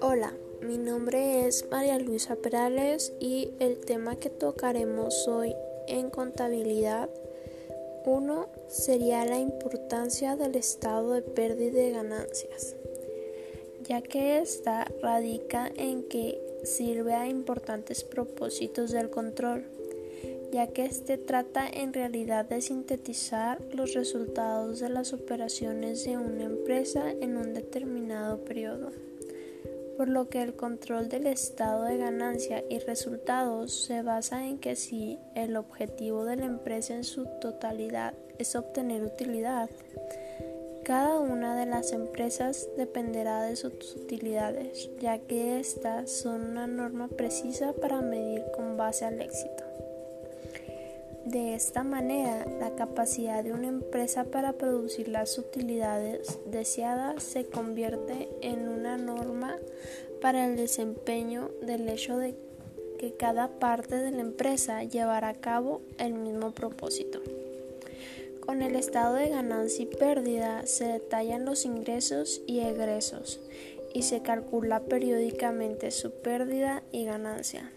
Hola, mi nombre es María Luisa Perales y el tema que tocaremos hoy en contabilidad 1 sería la importancia del estado de pérdida de ganancias, ya que ésta radica en que sirve a importantes propósitos del control, ya que éste trata en realidad de sintetizar los resultados de las operaciones de una empresa en un determinado periodo por lo que el control del estado de ganancia y resultados se basa en que si el objetivo de la empresa en su totalidad es obtener utilidad, cada una de las empresas dependerá de sus utilidades, ya que éstas son una norma precisa para medir con base al éxito. De esta manera, la capacidad de una empresa para producir las utilidades deseadas se convierte en una norma para el desempeño del hecho de que cada parte de la empresa llevará a cabo el mismo propósito. Con el estado de ganancia y pérdida se detallan los ingresos y egresos y se calcula periódicamente su pérdida y ganancia.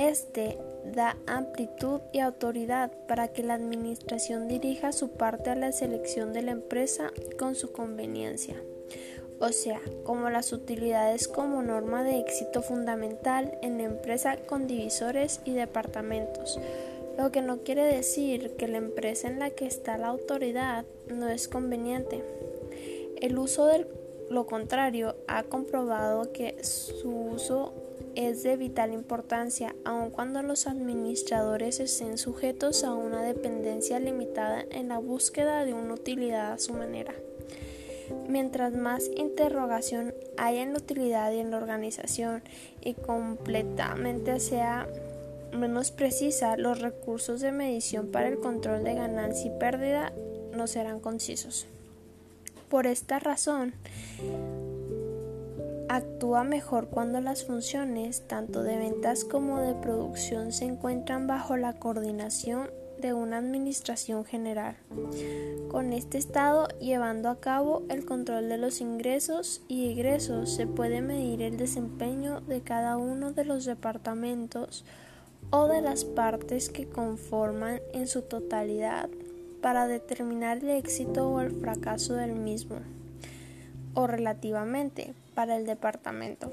Este da amplitud y autoridad para que la administración dirija su parte a la selección de la empresa con su conveniencia, o sea, como las utilidades como norma de éxito fundamental en la empresa con divisores y departamentos, lo que no quiere decir que la empresa en la que está la autoridad no es conveniente. El uso de lo contrario ha comprobado que su uso es de vital importancia, aun cuando los administradores estén sujetos a una dependencia limitada en la búsqueda de una utilidad a su manera. Mientras más interrogación haya en la utilidad y en la organización y completamente sea menos precisa, los recursos de medición para el control de ganancia y pérdida no serán concisos. Por esta razón, actúa mejor cuando las funciones, tanto de ventas como de producción, se encuentran bajo la coordinación de una administración general. Con este estado llevando a cabo el control de los ingresos y egresos se puede medir el desempeño de cada uno de los departamentos o de las partes que conforman en su totalidad para determinar el éxito o el fracaso del mismo o relativamente para el departamento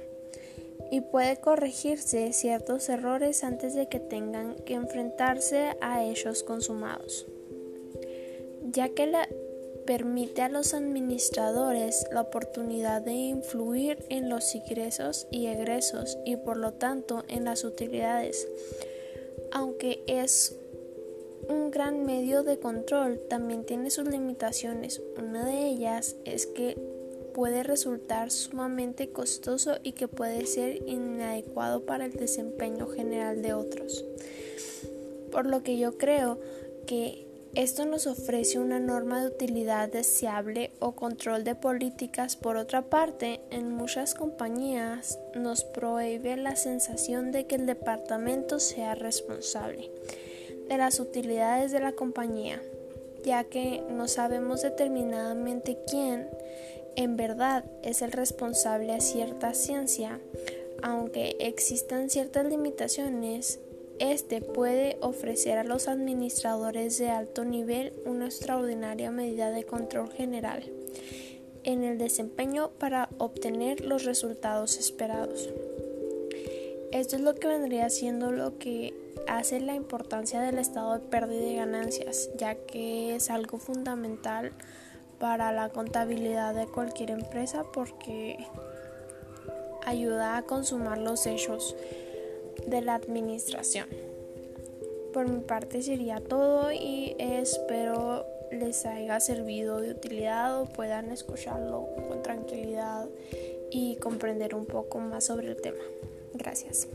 y puede corregirse ciertos errores antes de que tengan que enfrentarse a ellos consumados, ya que permite a los administradores la oportunidad de influir en los ingresos y egresos y por lo tanto en las utilidades. Aunque es un gran medio de control, también tiene sus limitaciones. Una de ellas es que puede resultar sumamente costoso y que puede ser inadecuado para el desempeño general de otros. Por lo que yo creo que esto nos ofrece una norma de utilidad deseable o control de políticas. Por otra parte, en muchas compañías nos prohíbe la sensación de que el departamento sea responsable de las utilidades de la compañía, ya que no sabemos determinadamente quién en verdad es el responsable a cierta ciencia, aunque existan ciertas limitaciones, este puede ofrecer a los administradores de alto nivel una extraordinaria medida de control general en el desempeño para obtener los resultados esperados. Esto es lo que vendría siendo lo que hace la importancia del estado de pérdida de ganancias, ya que es algo fundamental para la contabilidad de cualquier empresa porque ayuda a consumar los hechos de la administración. Por mi parte sería todo y espero les haya servido de utilidad o puedan escucharlo con tranquilidad y comprender un poco más sobre el tema. Gracias.